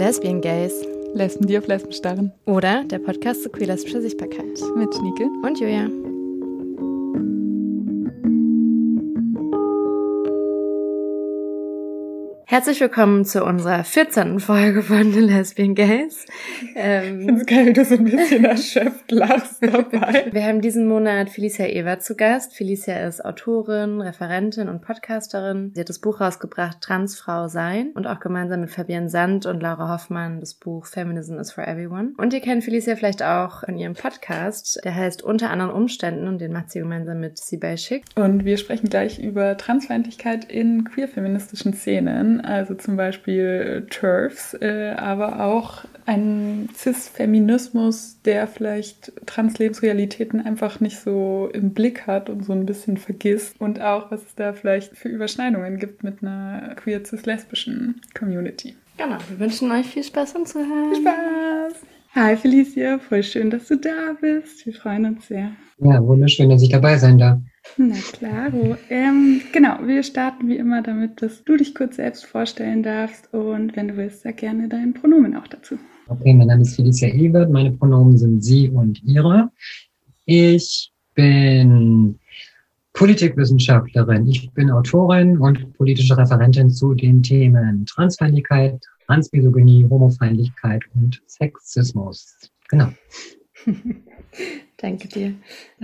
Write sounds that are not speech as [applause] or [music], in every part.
Lesbian Gays. Lesben, die auf Lesben starren. Oder der Podcast zu queer-lesbischer Sichtbarkeit. Mit Schnieke. Und Julia. Herzlich willkommen zu unserer 14. Folge von The [laughs] Lesbian Gays. Ähm, ich finde geil, wie du so ein bisschen [laughs] erschöpft [laughs] lachst dabei. Wir haben diesen Monat Felicia Ewer zu Gast. Felicia ist Autorin, Referentin und Podcasterin. Sie hat das Buch rausgebracht Transfrau sein und auch gemeinsam mit Fabienne Sand und Laura Hoffmann das Buch Feminism is for Everyone. Und ihr kennt Felicia vielleicht auch in ihrem Podcast, der heißt Unter anderen Umständen und den macht sie gemeinsam mit Sibel Schick. Und wir sprechen gleich über Transfeindlichkeit in queer-feministischen Szenen also zum Beispiel TERFs, äh, aber auch ein Cis-Feminismus, der vielleicht Translebensrealitäten einfach nicht so im Blick hat und so ein bisschen vergisst. Und auch, was es da vielleicht für Überschneidungen gibt mit einer queer-cis-lesbischen Community. Genau, wir wünschen euch viel Spaß und Zuhören. Viel Spaß! Hi Felicia, voll schön, dass du da bist. Wir freuen uns sehr. Ja, wunderschön, dass ich dabei sein darf. Na klar. Ähm, genau, wir starten wie immer damit, dass du dich kurz selbst vorstellen darfst und wenn du willst, sag gerne deinen Pronomen auch dazu. Okay, mein Name ist Felicia Ebert, meine Pronomen sind sie und ihre. Ich bin Politikwissenschaftlerin, ich bin Autorin und politische Referentin zu den Themen Transfeindlichkeit, Transmisogynie, Homofeindlichkeit und Sexismus. Genau. [laughs] Danke dir.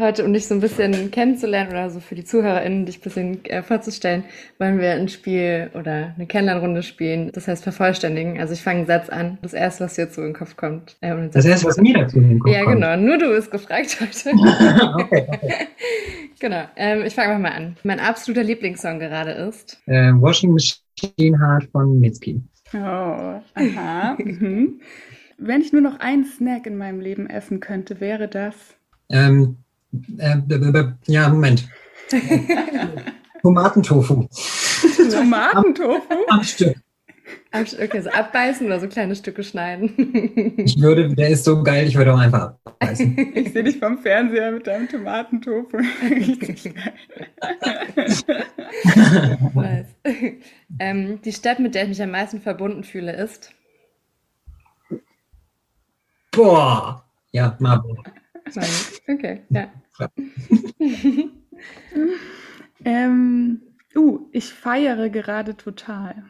Heute, um dich so ein bisschen kennenzulernen oder so für die ZuhörerInnen, dich ein bisschen äh, vorzustellen, wollen wir ein Spiel oder eine Kennenlernrunde spielen. Das heißt vervollständigen. Also ich fange einen Satz an. Das erste, was dir so in den Kopf kommt. Äh, das erste, was mir dazu in den Kopf ja, kommt. Ja, genau. Nur du bist gefragt heute. [laughs] okay, okay. [laughs] genau. Ähm, ich fange mal an. Mein absoluter Lieblingssong gerade ist? Äh, Washing Machine Heart von Mitski. Oh, aha. [laughs] mhm. Wenn ich nur noch einen Snack in meinem Leben essen könnte, wäre das? Ähm, äh, ja, Moment. [laughs] Tomatentofu. Tomatentofu? Am, am Stück. Okay, so abbeißen oder so kleine Stücke schneiden. Ich würde, der ist so geil, ich würde auch einfach abbeißen. [laughs] Ich sehe dich vom Fernseher mit deinem Tomatentofu. ähm, die Stadt, mit der ich mich am meisten verbunden fühle, ist? Boah. Ja, Marburg. Okay, ja. [laughs] ähm, uh, ich feiere gerade total.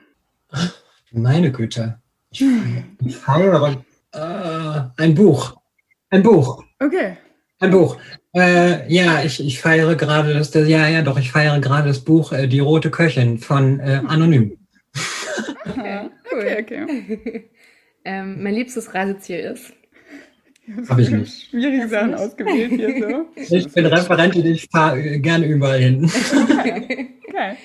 Meine Güte. Ich feiere äh, ein Buch. Ein Buch. Okay. Ein Buch. Äh, ja, ich, ich feiere gerade das, das, ja, ja, doch, ich feiere gerade das Buch äh, Die Rote Köchin von äh, [laughs] Anonym. Okay, cool. Okay, okay. [laughs] ähm, mein liebstes Reiseziel ist? Habe ich nicht. Schwierige Sachen ausgewählt hier so. [laughs] Ich bin Referentin, ich fahre gerne überall hin. Okay. [laughs] okay.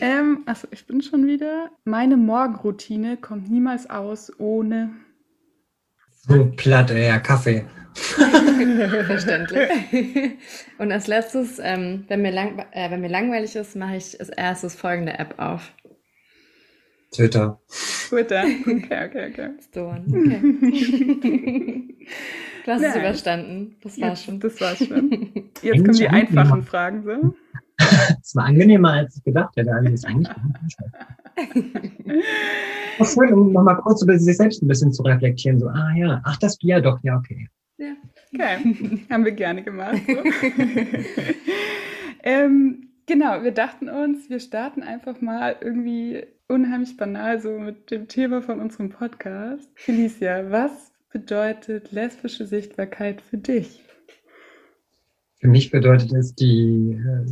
Ähm, achso, ich bin schon wieder. Meine Morgenroutine kommt niemals aus ohne. So platt, ja, Kaffee. [laughs] Verständlich. Und als letztes, ähm, wenn, mir lang, äh, wenn mir langweilig ist, mache ich als erstes folgende App auf. Twitter. Twitter. Okay, okay, okay. Stone. Okay. Du hast Nein. es überstanden. Das war schon. Das war schon. [laughs] Jetzt kommen die einfachen Fragen so. [laughs] Das war angenehmer, als ich gedacht hätte. Also das eigentlich Was [laughs] schön, um nochmal kurz über sich selbst ein bisschen zu reflektieren. So, ah ja, ach, das ja doch, ja, okay. Ja. Okay, haben wir gerne gemacht. So. ähm, genau, wir dachten uns, wir starten einfach mal irgendwie unheimlich banal so mit dem Thema von unserem Podcast. Felicia, was bedeutet lesbische Sichtbarkeit für dich? Für mich bedeutet es die, äh,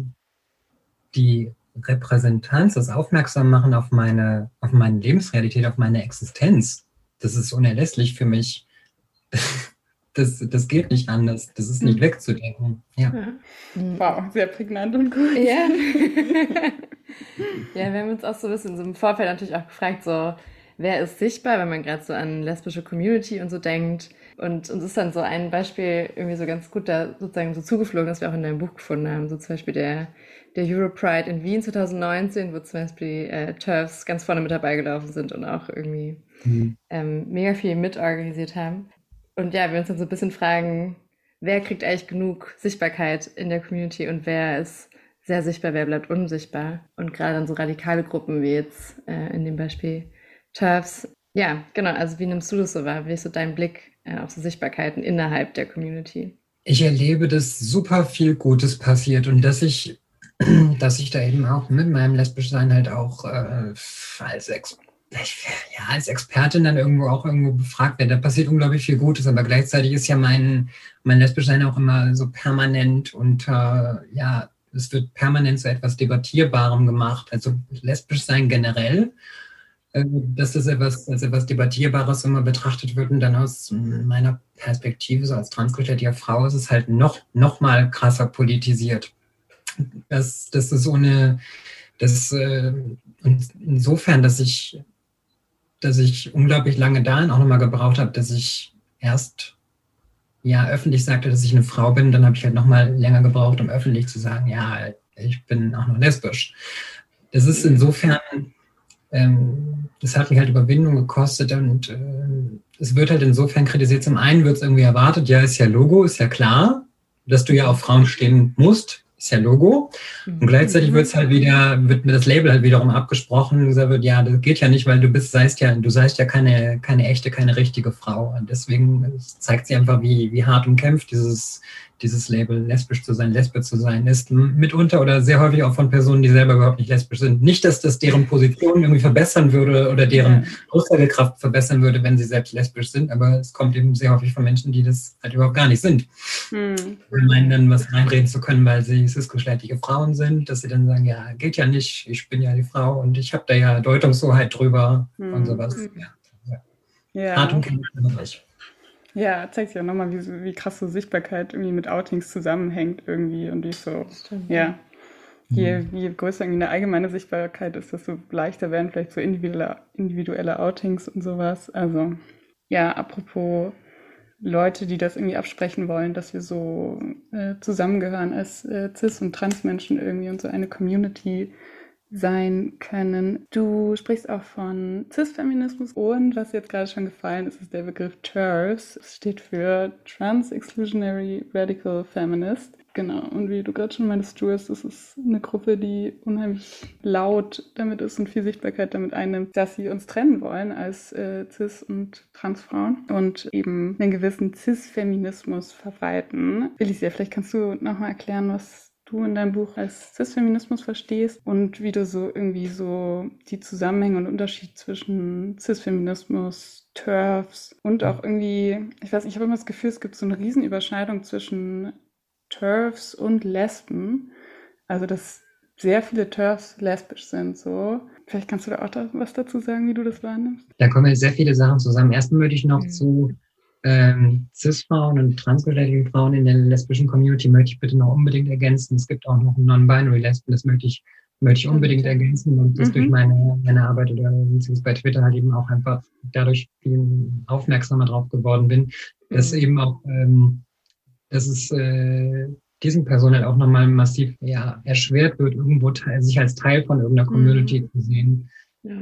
die Repräsentanz, das Aufmerksammachen auf meine, auf meine Lebensrealität, auf meine Existenz. Das ist unerlässlich für mich. [laughs] Das, das geht nicht anders. Das ist nicht mhm. wegzudenken. Ja. Wow, sehr prägnant und gut. Ja. [laughs] ja, wir haben uns auch so ein bisschen so im Vorfeld natürlich auch gefragt, so, wer ist sichtbar, wenn man gerade so an lesbische Community und so denkt. Und uns ist dann so ein Beispiel irgendwie so ganz gut da sozusagen so zugeflogen, dass wir auch in deinem Buch gefunden haben. So zum Beispiel der, der Europride in Wien 2019, wo zum Beispiel äh, Turfs ganz vorne mit dabei gelaufen sind und auch irgendwie mhm. ähm, mega viel mitorganisiert haben. Und ja, wir uns dann so ein bisschen fragen, wer kriegt eigentlich genug Sichtbarkeit in der Community und wer ist sehr sichtbar, wer bleibt unsichtbar. Und gerade dann so radikale Gruppen wie jetzt äh, in dem Beispiel Turfs, Ja, genau. Also wie nimmst du das so wahr? Wie ist so dein Blick äh, auf so Sichtbarkeiten innerhalb der Community? Ich erlebe, dass super viel Gutes passiert und dass ich, [clears throat] dass ich da eben auch mit meinem Lesbischsein halt auch äh, als Ex ja, als Expertin dann irgendwo auch irgendwo befragt werde. Da passiert unglaublich viel Gutes, aber gleichzeitig ist ja mein, mein Lesbischsein auch immer so permanent und äh, ja, es wird permanent zu etwas Debattierbarem gemacht. Also lesbisch sein generell, dass das etwas, als etwas Debattierbares immer betrachtet wird und dann aus meiner Perspektive, so als transgeschlechtlicher Frau, ist es halt noch, noch mal krasser politisiert. Das, das ist so eine, das, äh, und insofern, dass ich, dass ich unglaublich lange dahin auch nochmal gebraucht habe, dass ich erst ja öffentlich sagte, dass ich eine Frau bin, dann habe ich halt nochmal länger gebraucht, um öffentlich zu sagen, ja, ich bin auch noch lesbisch. Das ist insofern, ähm, das hat mich halt Überwindung gekostet und äh, es wird halt insofern kritisiert. Zum einen wird es irgendwie erwartet, ja, ist ja Logo, ist ja klar, dass du ja auf Frauen stehen musst ist ja Logo. Und gleichzeitig wird es halt wieder, wird mir das Label halt wiederum abgesprochen gesagt wird, ja, das geht ja nicht, weil du bist, seist ja, du seist ja keine, keine echte, keine richtige Frau. Und deswegen zeigt sie einfach, wie, wie hart umkämpft dieses, dieses Label, lesbisch zu sein, lesbisch zu sein, ist mitunter oder sehr häufig auch von Personen, die selber überhaupt nicht lesbisch sind. Nicht, dass das deren Position irgendwie verbessern würde oder deren Aussagekraft verbessern würde, wenn sie selbst lesbisch sind, aber es kommt eben sehr häufig von Menschen, die das halt überhaupt gar nicht sind. Hm. Und meinen dann was reinreden zu können, weil sie cisgeschlechtliche Frauen sind, dass sie dann sagen, ja, geht ja nicht, ich bin ja die Frau und ich habe da ja Deutungshoheit drüber hm. und sowas. Ja. Ja. ja. Hart und kämpferisch. Ja, zeigt sich auch nochmal, wie, wie krass so Sichtbarkeit irgendwie mit Outings zusammenhängt irgendwie und wie so, Stimmt, ja. Je, mhm. je größer irgendwie eine allgemeine Sichtbarkeit ist, desto leichter werden vielleicht so individuelle, individuelle Outings und sowas. Also, ja, apropos Leute, die das irgendwie absprechen wollen, dass wir so äh, zusammengehören als äh, Cis- und Transmenschen irgendwie und so eine Community sein können. Du sprichst auch von Cis-Feminismus und was jetzt gerade schon gefallen ist, ist der Begriff TERFs. Es steht für Trans-Exclusionary Radical Feminist. Genau, und wie du gerade schon meinst, Jules, das ist eine Gruppe, die unheimlich laut damit ist und viel Sichtbarkeit damit einnimmt, dass sie uns trennen wollen als äh, Cis- und Transfrauen und eben einen gewissen Cis-Feminismus verbreiten. Felicia, vielleicht kannst du nochmal erklären, was du in deinem Buch als Cis-Feminismus verstehst und wie du so irgendwie so die Zusammenhänge und Unterschied zwischen Cis-Feminismus, TERFs und auch irgendwie, ich weiß nicht, ich habe immer das Gefühl, es gibt so eine Riesenüberschneidung zwischen TERFs und Lesben. Also, dass sehr viele TERFs lesbisch sind, so. Vielleicht kannst du da auch da was dazu sagen, wie du das wahrnimmst? Da kommen sehr viele Sachen zusammen. Erstmal würde ich noch mhm. zu ähm, Cis-Frauen und transgeschlechtlichen Frauen in der lesbischen Community möchte ich bitte noch unbedingt ergänzen. Es gibt auch noch Non-Binary Lesben, das möchte ich, möchte ich unbedingt ergänzen und das mhm. durch meine, meine Arbeit oder beziehungsweise bei Twitter halt eben auch einfach dadurch viel aufmerksamer drauf geworden bin, dass mhm. eben auch, ähm, dass es äh, diesen Personen halt auch nochmal massiv ja, erschwert wird, irgendwo sich als Teil von irgendeiner Community mhm. zu sehen.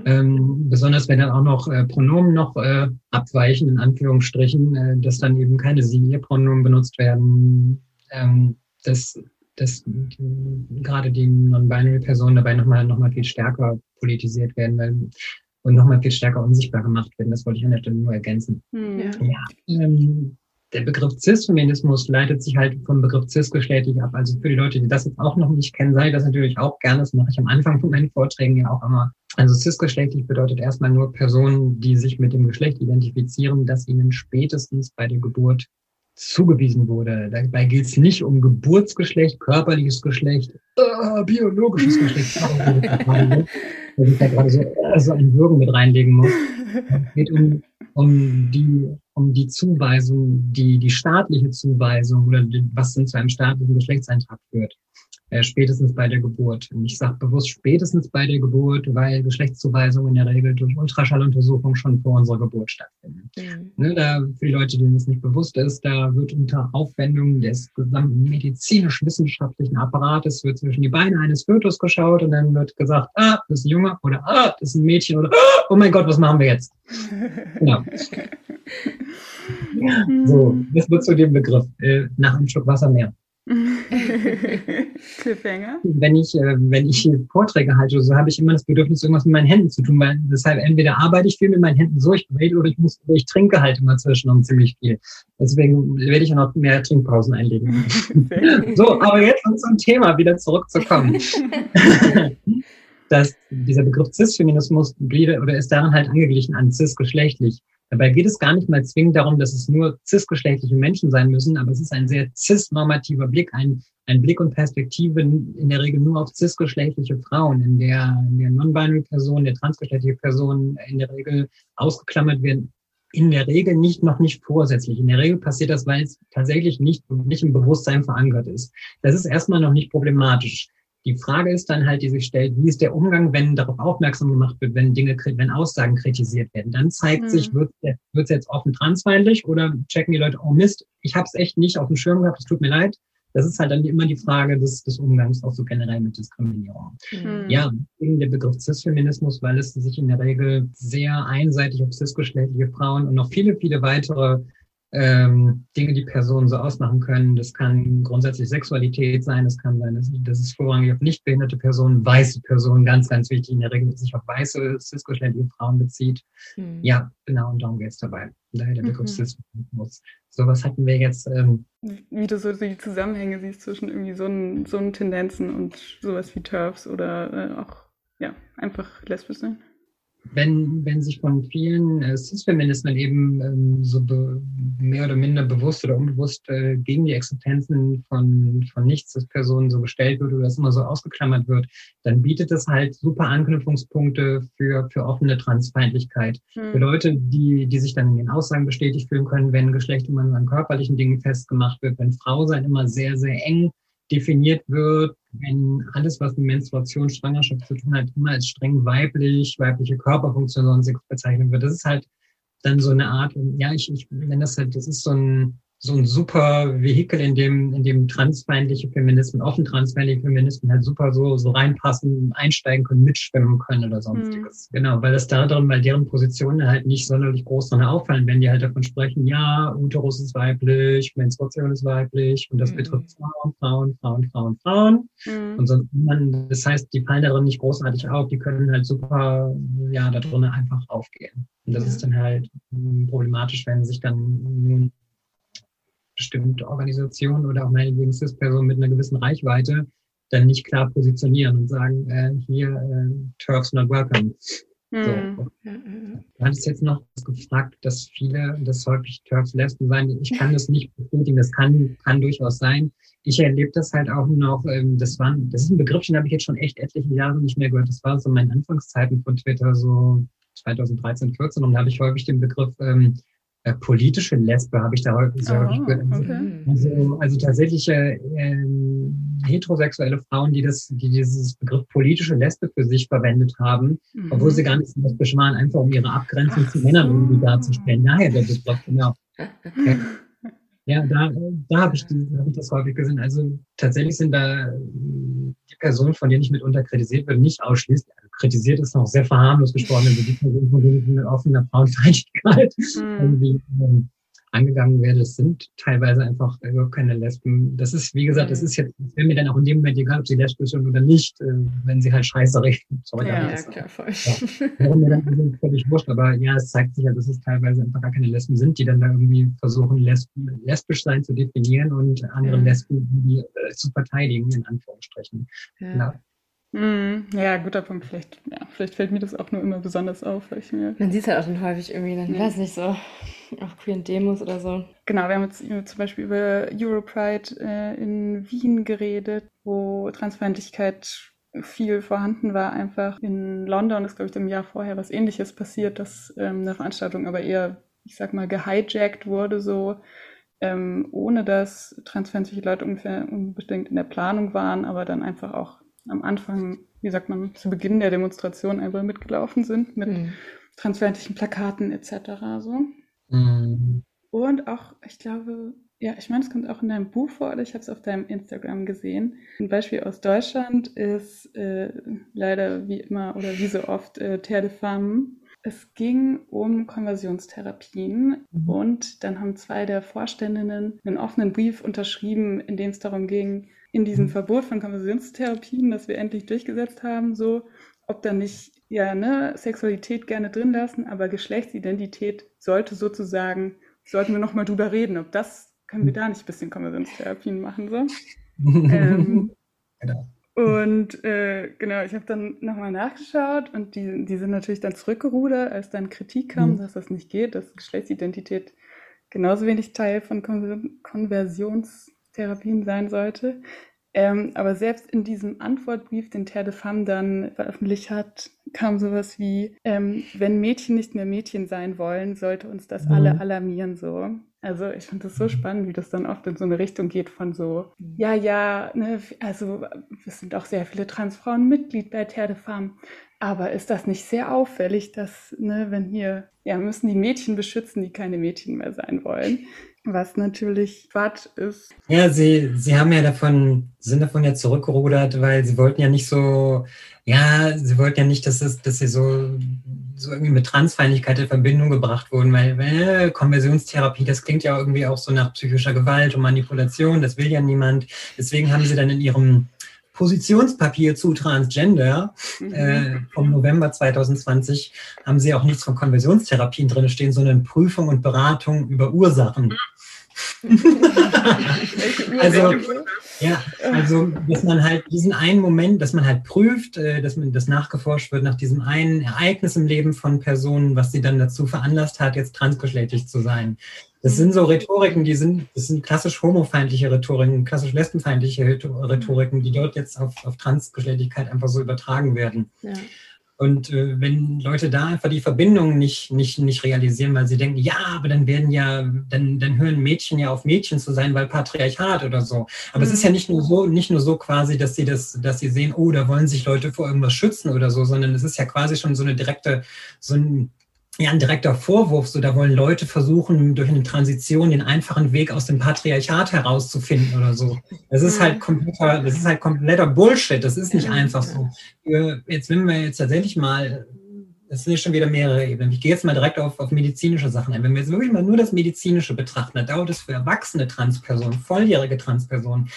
Ähm, besonders wenn dann auch noch äh, Pronomen noch äh, abweichen, in Anführungsstrichen, äh, dass dann eben keine Sie-Ihr-Pronomen benutzt werden, ähm, dass, dass gerade die Non-Binary-Personen dabei nochmal noch mal viel stärker politisiert werden weil, und nochmal viel stärker unsichtbar gemacht werden. Das wollte ich an der Stelle nur ergänzen. Hm. Ja. ja ähm, der Begriff Cis-Feminismus leitet sich halt vom Begriff cis-geschlechtlich ab. Also für die Leute, die das jetzt auch noch nicht kennen, sage ich das natürlich auch gerne. Das mache ich am Anfang von meinen Vorträgen ja auch immer. Also cis-geschlechtlich bedeutet erstmal nur Personen, die sich mit dem Geschlecht identifizieren, das ihnen spätestens bei der Geburt zugewiesen wurde. Dabei gilt es nicht um Geburtsgeschlecht, körperliches Geschlecht, äh, biologisches [laughs] Geschlecht. dass ich da gerade so, äh, so ein Würgen mit reinlegen muss. Es geht um, um, die, um die Zuweisung, die, die staatliche Zuweisung oder die, was denn zu einem staatlichen Geschlechtseintrag führt äh, spätestens bei der Geburt. Und ich sage bewusst spätestens bei der Geburt, weil Geschlechtszuweisungen in der Regel durch Ultraschalluntersuchung schon vor unserer Geburt stattfinden. Mhm. Ne, da, für die Leute, denen es nicht bewusst ist, da wird unter Aufwendung des gesamten medizinisch-wissenschaftlichen Apparates wird zwischen die Beine eines Fötus geschaut und dann wird gesagt, ah, das ist ein Junge oder ah, das ist ein Mädchen oder ah, oh mein Gott, was machen wir jetzt? [laughs] genau. so, das wird zu dem Begriff. Äh, nach einem Schluck Wasser mehr. [laughs] Cliffhanger. Wenn ich, äh, wenn ich Vorträge halte, so habe ich immer das Bedürfnis, irgendwas mit meinen Händen zu tun, weil deshalb entweder arbeite ich viel mit meinen Händen so, ich bewege, oder ich muss, ich trinke halt immer zwischendurch ziemlich viel. Deswegen werde ich auch noch mehr Trinkpausen einlegen. [laughs] so, aber jetzt um zum Thema wieder zurückzukommen. [laughs] dass dieser Begriff Cis-Feminismus oder ist daran halt angeglichen an cis-geschlechtlich. Dabei geht es gar nicht mal zwingend darum, dass es nur cis-geschlechtliche Menschen sein müssen, aber es ist ein sehr cis-normativer Blick, ein, ein Blick und Perspektive in der Regel nur auf cis-geschlechtliche Frauen, in der, in der non-binary Person, der transgeschlechtliche Person in der Regel ausgeklammert werden. In der Regel nicht, noch nicht vorsätzlich. In der Regel passiert das, weil es tatsächlich nicht, nicht im Bewusstsein verankert ist. Das ist erstmal noch nicht problematisch. Die Frage ist dann halt, die sich stellt, wie ist der Umgang, wenn darauf aufmerksam gemacht wird, wenn Dinge, wenn Aussagen kritisiert werden? Dann zeigt mhm. sich, wird es jetzt offen transfeindlich oder checken die Leute, oh Mist, ich habe es echt nicht auf dem Schirm gehabt, es tut mir leid. Das ist halt dann immer die Frage des, des Umgangs auch so generell mit Diskriminierung. Mhm. Ja, wegen der Begriff Cis-Feminismus, weil es sich in der Regel sehr einseitig auf cisgeschlechtliche Frauen und noch viele, viele weitere ähm, Dinge, die Personen so ausmachen können. Das kann grundsätzlich Sexualität sein, das kann sein, dass, dass es vorrangig auf nicht behinderte Personen, weiße Personen, ganz, ganz wichtig, in der Regel sich auf weiße, cisgeschlechtliche Frauen bezieht. Mhm. Ja, genau, und darum geht es dabei. Daher der Begriff mhm. Sowas hatten wir jetzt. Ähm, wie du so die Zusammenhänge siehst zwischen irgendwie so einen, so einen Tendenzen und sowas wie TERFs oder äh, auch, ja, einfach lesbisch sein wenn, wenn sich von vielen äh, Cis-Feministen eben ähm, so mehr oder minder bewusst oder unbewusst äh, gegen die Existenzen von, von Nichts-Cis-Personen so gestellt wird oder das immer so ausgeklammert wird, dann bietet es halt super Anknüpfungspunkte für, für offene Transfeindlichkeit. Mhm. Für Leute, die, die sich dann in den Aussagen bestätigt fühlen können, wenn Geschlecht immer nur an körperlichen Dingen festgemacht wird, wenn Frau sein immer sehr, sehr eng definiert wird, wenn alles, was mit Menstruation, Schwangerschaft zu tun hat, immer als streng weiblich, weibliche Körperfunktion sonst bezeichnet wird. Das ist halt dann so eine Art, ja, ich, ich nenne das halt, das ist so ein, so ein super Vehikel, in dem, in dem transfeindliche Feministen, offen transfeindliche Feministen halt super so, so reinpassen, einsteigen können, mitschwimmen können oder sonstiges. Mhm. Genau, weil das da drin, weil deren Positionen halt nicht sonderlich groß dran auffallen, wenn die halt davon sprechen, ja, Uterus ist weiblich, Menstruation ist weiblich und das mhm. betrifft Frauen, Frauen, Frauen, Frauen, Frauen. Mhm. Und sonst man, das heißt, die fallen darin nicht großartig auf, die können halt super, ja, da drinnen einfach aufgehen. Und das ist dann halt problematisch, wenn sich dann nun bestimmte Organisationen oder auch meinetwegen CIS-Personen mit einer gewissen Reichweite dann nicht klar positionieren und sagen, äh, hier, äh, Turfs not welcome. Mhm. So. Du hattest jetzt noch gefragt, dass viele, dass häufig Turfs Lesben sein. Ich kann das nicht bestätigen, das kann, kann durchaus sein. Ich erlebe das halt auch noch, ähm, das war, das ist ein Begriff, den habe ich jetzt schon echt etliche Jahre nicht mehr gehört. Das war so meine Anfangszeiten von Twitter, so 2013, 14, und da habe ich häufig den Begriff ähm, äh, politische Lesbe habe ich da häufig, sehr häufig oh. Okay. Also, also tatsächlich äh, heterosexuelle Frauen, die das, die dieses Begriff politische Lesbe für sich verwendet haben, mhm. obwohl sie gar nicht lesbisch waren, einfach um ihre Abgrenzung Ach zu Männern irgendwie darzustellen. Daher der Begriff, genau. [laughs] Okay. Ja, da, da habe ich, hab ich das häufig gesehen. Also tatsächlich sind da die Personen, von denen ich mitunter kritisiert werde, nicht ausschließlich. Kritisiert ist noch sehr verharmlos gesprochen, also die Personen, mit offener Frauenfeindlichkeit [laughs] mhm. irgendwie ähm, angegangen werde, das sind teilweise einfach überhaupt keine Lesben. Das ist, wie gesagt, das mhm. ist jetzt, das wäre mir dann auch in dem Moment egal, ob sie lesbisch sind oder nicht, äh, wenn sie halt scheiße reden. Sorry, ja, ja klar, voll. Ja, wäre mir dann völlig wurscht, aber ja, es zeigt sich ja, dass es teilweise einfach gar keine Lesben sind, die dann da irgendwie versuchen, Lesben, lesbisch sein zu definieren und andere ja. Lesben irgendwie äh, zu verteidigen, in Anführungsstrichen. Ja. Mm, ja, guter Punkt. Vielleicht, ja, vielleicht fällt mir das auch nur immer besonders auf, weil ich mir. Man sieht es halt auch dann häufig irgendwie, dann, ja. weiß nicht, so auf queeren Demos oder so. Genau, wir haben jetzt zum Beispiel über Europride äh, in Wien geredet, wo Transfeindlichkeit viel vorhanden war. Einfach in London ist, glaube ich, im Jahr vorher was ähnliches passiert, dass ähm, eine Veranstaltung aber eher, ich sag mal, gehijackt wurde, so ähm, ohne dass transfeindliche Leute ungefähr unbedingt in der Planung waren, aber dann einfach auch am Anfang, wie sagt man, zu Beginn der Demonstration einfach mitgelaufen sind mit mhm. transfeindlichen Plakaten etc. So. Mhm. Und auch, ich glaube, ja, ich meine, es kommt auch in deinem Buch vor oder ich habe es auf deinem Instagram gesehen. Ein Beispiel aus Deutschland ist äh, leider wie immer oder wie so oft äh, Terre de Femme. Es ging um Konversionstherapien mhm. und dann haben zwei der Vorständinnen einen offenen Brief unterschrieben, in dem es darum ging, in diesem Verbot von Konversionstherapien, das wir endlich durchgesetzt haben, so, ob da nicht ja, ne, Sexualität gerne drin lassen, aber Geschlechtsidentität sollte sozusagen, sollten wir nochmal drüber reden, ob das, können wir da nicht ein bisschen Konversionstherapien machen, so. [laughs] ähm, genau. Und äh, genau, ich habe dann nochmal nachgeschaut und die, die sind natürlich dann zurückgerudert, als dann Kritik kam, mhm. dass das nicht geht, dass Geschlechtsidentität genauso wenig Teil von Konversionstherapien sein sollte. Ähm, aber selbst in diesem Antwortbrief, den Terre de Femme dann veröffentlicht hat, kam sowas wie, ähm, wenn Mädchen nicht mehr Mädchen sein wollen, sollte uns das mhm. alle alarmieren so. Also ich finde das so spannend, wie das dann oft in so eine Richtung geht von so, mhm. ja, ja, ne, also es sind auch sehr viele Transfrauen Mitglied bei Terre de Femme. Aber ist das nicht sehr auffällig, dass, ne, wenn hier, ja, müssen die Mädchen beschützen, die keine Mädchen mehr sein wollen? Was natürlich Quatsch ist. Ja, sie, sie haben ja davon, sind davon ja zurückgerudert, weil sie wollten ja nicht so, ja, sie wollten ja nicht, dass es, dass sie so, so irgendwie mit Transfeindlichkeit in Verbindung gebracht wurden, weil äh, Konversionstherapie, das klingt ja irgendwie auch so nach psychischer Gewalt und Manipulation, das will ja niemand. Deswegen haben sie dann in ihrem Positionspapier zu Transgender mhm. äh, vom November 2020 haben sie auch nichts von Konversionstherapien drin stehen, sondern Prüfung und Beratung über Ursachen. [laughs] also, ja, also, dass man halt diesen einen Moment, dass man halt prüft, äh, dass man das nachgeforscht wird nach diesem einen Ereignis im Leben von Personen, was sie dann dazu veranlasst hat, jetzt transgeschlechtlich zu sein. Das sind so Rhetoriken, die sind, das sind klassisch homofeindliche Rhetoriken, klassisch lesbenfeindliche Rhetoriken, die dort jetzt auf, auf Transgeschlechtlichkeit einfach so übertragen werden. Ja. Und äh, wenn Leute da einfach die Verbindung nicht, nicht, nicht realisieren, weil sie denken, ja, aber dann werden ja, dann, dann hören Mädchen ja auf Mädchen zu sein, weil Patriarchat oder so. Aber mhm. es ist ja nicht nur so, nicht nur so quasi, dass sie das, dass sie sehen, oh, da wollen sich Leute vor irgendwas schützen oder so, sondern es ist ja quasi schon so eine direkte, so ein ja, ein direkter Vorwurf, so da wollen Leute versuchen, durch eine Transition den einfachen Weg aus dem Patriarchat herauszufinden oder so. Das ist halt kompletter, das ist halt kompletter Bullshit. Das ist nicht einfach so. Jetzt, wenn wir jetzt tatsächlich mal, das sind jetzt schon wieder mehrere Ebenen. Ich gehe jetzt mal direkt auf, auf medizinische Sachen ein. Wenn wir jetzt wirklich mal nur das Medizinische betrachten, dann dauert es für erwachsene Transpersonen, volljährige Transpersonen,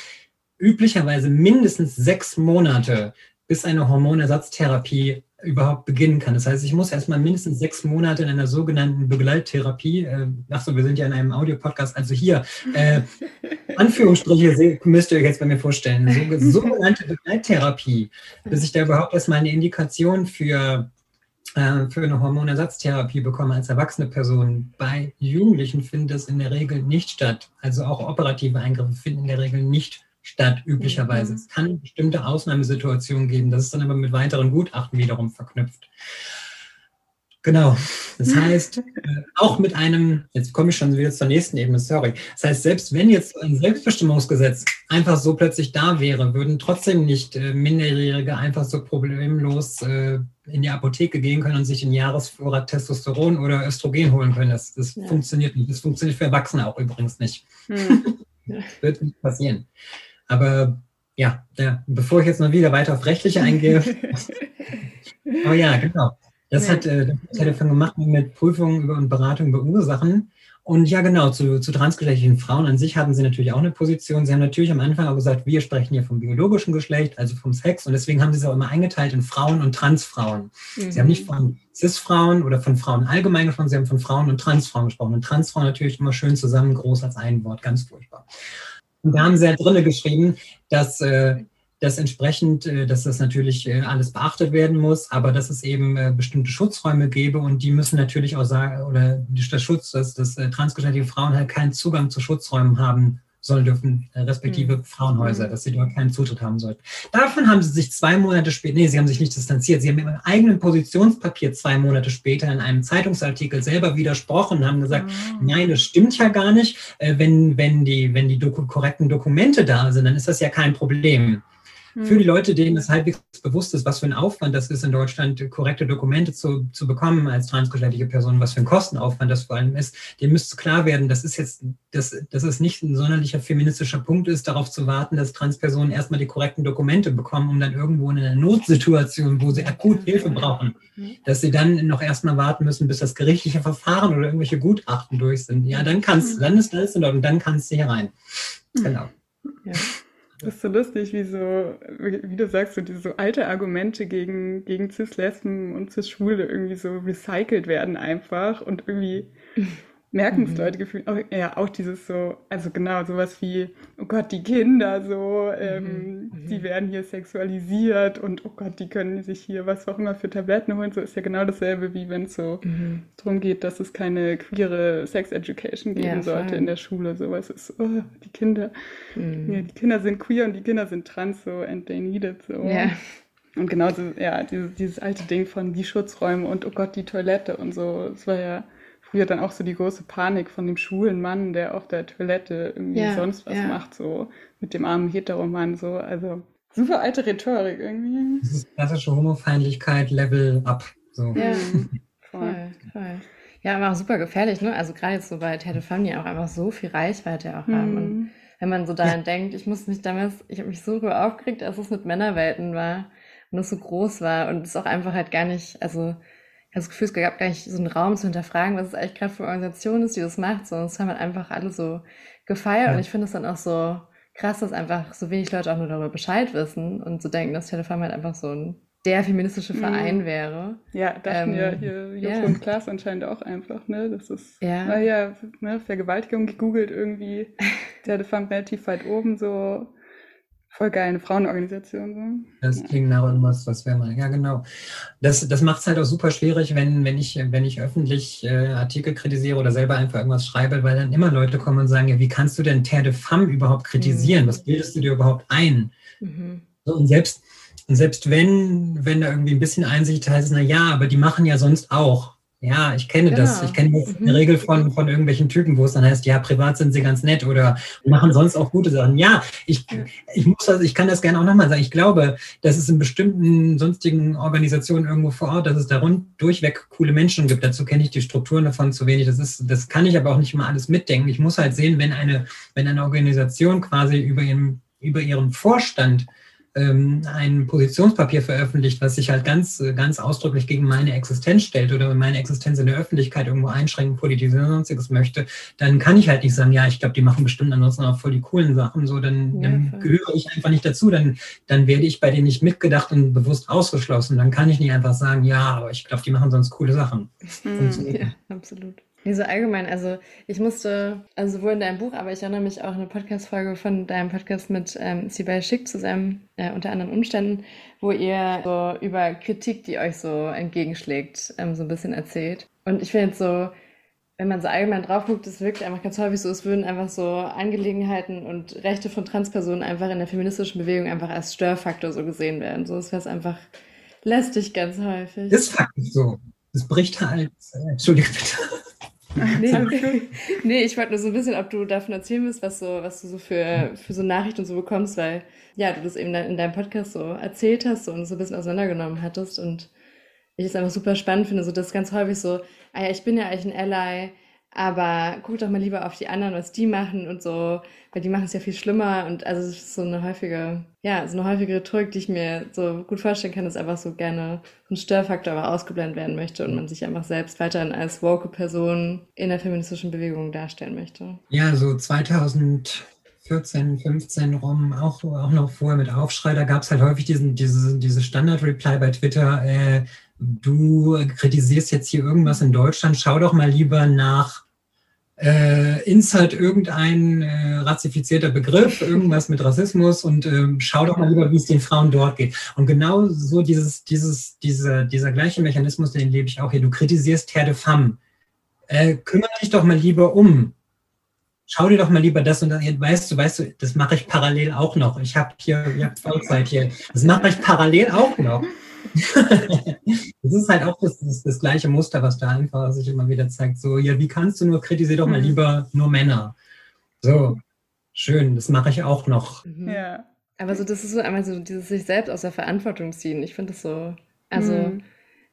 üblicherweise mindestens sechs Monate, bis eine Hormonersatztherapie überhaupt beginnen kann. Das heißt, ich muss erstmal mindestens sechs Monate in einer sogenannten Begleittherapie, äh, ach so, wir sind ja in einem Audiopodcast, also hier, äh, [laughs] Anführungsstriche müsst ihr euch jetzt bei mir vorstellen, so, sogenannte Begleittherapie, bis ich da überhaupt erstmal eine Indikation für äh, für eine Hormonersatztherapie bekomme als erwachsene Person. Bei Jugendlichen findet das in der Regel nicht statt. Also auch operative Eingriffe finden in der Regel nicht statt üblicherweise. Mhm. Es kann bestimmte Ausnahmesituationen geben, das ist dann aber mit weiteren Gutachten wiederum verknüpft. Genau. Das [laughs] heißt, äh, auch mit einem, jetzt komme ich schon wieder zur nächsten Ebene, sorry. Das heißt, selbst wenn jetzt ein Selbstbestimmungsgesetz einfach so plötzlich da wäre, würden trotzdem nicht äh, Minderjährige einfach so problemlos äh, in die Apotheke gehen können und sich einen Jahresvorrat Testosteron oder Östrogen holen können. Das, das ja. funktioniert nicht. Das funktioniert für Erwachsene auch übrigens nicht. Hm. [laughs] Wird nicht passieren. Aber ja, ja, bevor ich jetzt mal wieder weiter auf rechtliche eingehe. [laughs] aber ja, genau. Das ja. hat äh, das Telefon gemacht mit Prüfungen und Beratung über Ursachen. Und ja, genau, zu, zu transgeschlechtlichen Frauen an sich hatten sie natürlich auch eine Position. Sie haben natürlich am Anfang auch gesagt, wir sprechen hier vom biologischen Geschlecht, also vom Sex. Und deswegen haben sie es auch immer eingeteilt in Frauen und Transfrauen. Mhm. Sie haben nicht von Cis-Frauen oder von Frauen allgemein gesprochen, sie haben von Frauen und Transfrauen gesprochen. Und Transfrauen natürlich immer schön zusammen, groß als ein Wort, ganz furchtbar. Und da haben sie ja drinne geschrieben, dass, äh, dass entsprechend, äh, dass das natürlich äh, alles beachtet werden muss, aber dass es eben äh, bestimmte Schutzräume gäbe und die müssen natürlich auch sagen, oder der Schutz, dass, dass transgeschlechtliche Frauen halt keinen Zugang zu Schutzräumen haben sollen dürfen, äh, respektive mhm. Frauenhäuser, dass sie dort keinen Zutritt haben sollten. Davon haben sie sich zwei Monate später, nee, sie haben sich nicht distanziert, sie haben im eigenen Positionspapier zwei Monate später in einem Zeitungsartikel selber widersprochen und haben gesagt, oh. nein, das stimmt ja gar nicht. Äh, wenn, wenn die, wenn die doku korrekten Dokumente da sind, dann ist das ja kein Problem. Für die hm. Leute, denen es halbwegs bewusst ist, was für ein Aufwand das ist, in Deutschland korrekte Dokumente zu, zu bekommen als transgeschlechtliche Person, was für ein Kostenaufwand das vor allem ist, dem müsste klar werden, dass es jetzt, dass, dass es nicht ein sonderlicher feministischer Punkt ist, darauf zu warten, dass Transpersonen erstmal die korrekten Dokumente bekommen, um dann irgendwo in einer Notsituation, wo sie akut Hilfe brauchen, dass sie dann noch erstmal warten müssen, bis das gerichtliche Verfahren oder irgendwelche Gutachten durch sind. Ja, dann kannst, dann ist alles in Ordnung, dann kannst du hier rein. Mhm. Genau. Ja. Das ist so lustig, wie so, wie du sagst, so diese so alte Argumente gegen, gegen Cis-Lesben und Cis-Schwule irgendwie so recycelt werden einfach und irgendwie [laughs] merken es mhm. Leute gefühlt. Auch, ja, auch dieses so, also genau, sowas wie, oh Gott, die Kinder so, ähm, mhm. die mhm. werden hier sexualisiert und oh Gott, die können sich hier was auch immer für Tabletten holen. So ist ja genau dasselbe, wie wenn es so mhm. darum geht, dass es keine queere Sex Education geben ja, sollte in der Schule. Sowas ist, oh, die Kinder, mhm. ja, die Kinder sind queer und die Kinder sind trans so and they need it so. Ja. Und genauso, ja, dieses, dieses alte Ding von die Schutzräume und oh Gott, die Toilette und so, es war ja früher dann auch so die große Panik von dem schwulen Mann, der auf der Toilette irgendwie ja, sonst was ja. macht, so mit dem armen Heteromann, so. Also super alte Rhetorik irgendwie. Das ist klassische Homofeindlichkeit, Level up. So. Ja, voll, voll. Ja, aber auch super gefährlich, ne? Also gerade jetzt so bei Ted Family auch einfach so viel Reichweite auch haben. Und mhm. wenn man so daran ja. denkt, ich muss mich damals, ich habe mich so darüber aufgeregt, als es mit Männerwelten war und es so groß war und es auch einfach halt gar nicht, also das Gefühl, es gab gar nicht so einen Raum zu hinterfragen, was es eigentlich gerade für eine Organisation ist, die das macht, sondern es haben halt einfach alle so gefeiert ja. und ich finde es dann auch so krass, dass einfach so wenig Leute auch nur darüber Bescheid wissen und so denken, dass Telefon halt einfach so ein der feministische mhm. Verein mhm. wäre. Ja, dachten ähm, ja hier Joko yeah. und Klaas anscheinend auch einfach, ne? Das ist, ja. naja, ne, Vergewaltigung gegoogelt irgendwie, [laughs] Telefon relativ weit oben so Voll geil, eine Frauenorganisation. So. Das klingt nach irgendwas, was wäre mal. Ja, genau. Das, das macht es halt auch super schwierig, wenn, wenn, ich, wenn ich öffentlich äh, Artikel kritisiere oder selber einfach irgendwas schreibe, weil dann immer Leute kommen und sagen, ja, wie kannst du denn Terre de Femme überhaupt kritisieren? Mhm. Was bildest du dir überhaupt ein? Mhm. So, und selbst, und selbst wenn, wenn da irgendwie ein bisschen Einsicht heißt, na ja, aber die machen ja sonst auch. Ja, ich kenne genau. das. Ich kenne das in der Regel von, von irgendwelchen Typen, wo es dann heißt, ja, privat sind sie ganz nett oder machen sonst auch gute Sachen. Ja, ich, ich muss das, ich kann das gerne auch nochmal sagen. Ich glaube, dass es in bestimmten sonstigen Organisationen irgendwo vor Ort, dass es da rund durchweg coole Menschen gibt. Dazu kenne ich die Strukturen davon zu wenig. Das ist, das kann ich aber auch nicht immer alles mitdenken. Ich muss halt sehen, wenn eine, wenn eine Organisation quasi über ihren, über ihren Vorstand ähm, ein Positionspapier veröffentlicht, was sich halt ganz, ganz ausdrücklich gegen meine Existenz stellt oder meine Existenz in der Öffentlichkeit irgendwo einschränken, politisieren und sonstiges möchte, dann kann ich halt nicht sagen, ja, ich glaube, die machen bestimmt ansonsten auch voll die coolen Sachen, so, dann, ja, dann gehöre ich einfach nicht dazu, dann, dann werde ich bei denen nicht mitgedacht und bewusst ausgeschlossen. Dann kann ich nicht einfach sagen, ja, aber ich glaube, die machen sonst coole Sachen. Mhm, [laughs] ja, absolut. Nee, so allgemein. Also ich musste, also sowohl in deinem Buch, aber ich erinnere mich auch an eine Podcast-Folge von deinem Podcast mit ähm, Sibel Schick zusammen, äh, unter anderen Umständen, wo ihr so über Kritik, die euch so entgegenschlägt, ähm, so ein bisschen erzählt. Und ich finde so, wenn man so allgemein drauf guckt, es wirkt einfach ganz häufig so, es würden einfach so Angelegenheiten und Rechte von Transpersonen einfach in der feministischen Bewegung einfach als Störfaktor so gesehen werden. So, wäre es einfach lästig ganz häufig. Das ist faktisch so. Es bricht halt, Entschuldigung bitte. Nee, nee, ich wollte nur so ein bisschen, ob du davon erzählen willst, was, so, was du so für, für so Nachrichten so bekommst, weil ja, du das eben in deinem Podcast so erzählt hast und so ein bisschen auseinandergenommen hattest und ich es einfach super spannend finde, so das ganz häufig so, ah ja, ich bin ja eigentlich ein Ally, aber guck doch mal lieber auf die anderen, was die machen und so, weil die machen es ja viel schlimmer und also es ist so eine häufige, ja, so eine häufige Rhetorik, die ich mir so gut vorstellen kann, dass einfach so gerne ein Störfaktor aber ausgeblendet werden möchte und man sich einfach selbst weiterhin als woke Person in der feministischen Bewegung darstellen möchte. Ja, so 2014, 15 rum, auch, auch noch vorher mit Aufschrei, da gab es halt häufig diesen, diese, diese Standard-Reply bei Twitter, äh, du kritisierst jetzt hier irgendwas in Deutschland, schau doch mal lieber nach äh, Insert irgendein äh, rassifizierter Begriff, irgendwas mit Rassismus und äh, schau doch mal lieber, wie es den Frauen dort geht. Und genau so dieses, dieses, diese, dieser gleiche Mechanismus, den lebe ich auch hier. Du kritisierst Terre de Femme. Äh, kümmere dich doch mal lieber um. Schau dir doch mal lieber das und das. Weißt du, weißt du, das mache ich parallel auch noch. Ich habe hier, ihr habt Vollzeit hier. Das mache ich parallel auch noch. [laughs] das ist halt auch das, das, das, gleiche Muster, was da einfach sich immer wieder zeigt. So, ja, wie kannst du nur, kritisier doch mal mhm. lieber nur Männer. So, schön, das mache ich auch noch. Mhm. Ja. Aber so, das ist so einmal so dieses sich selbst aus der Verantwortung ziehen. Ich finde das so, also mhm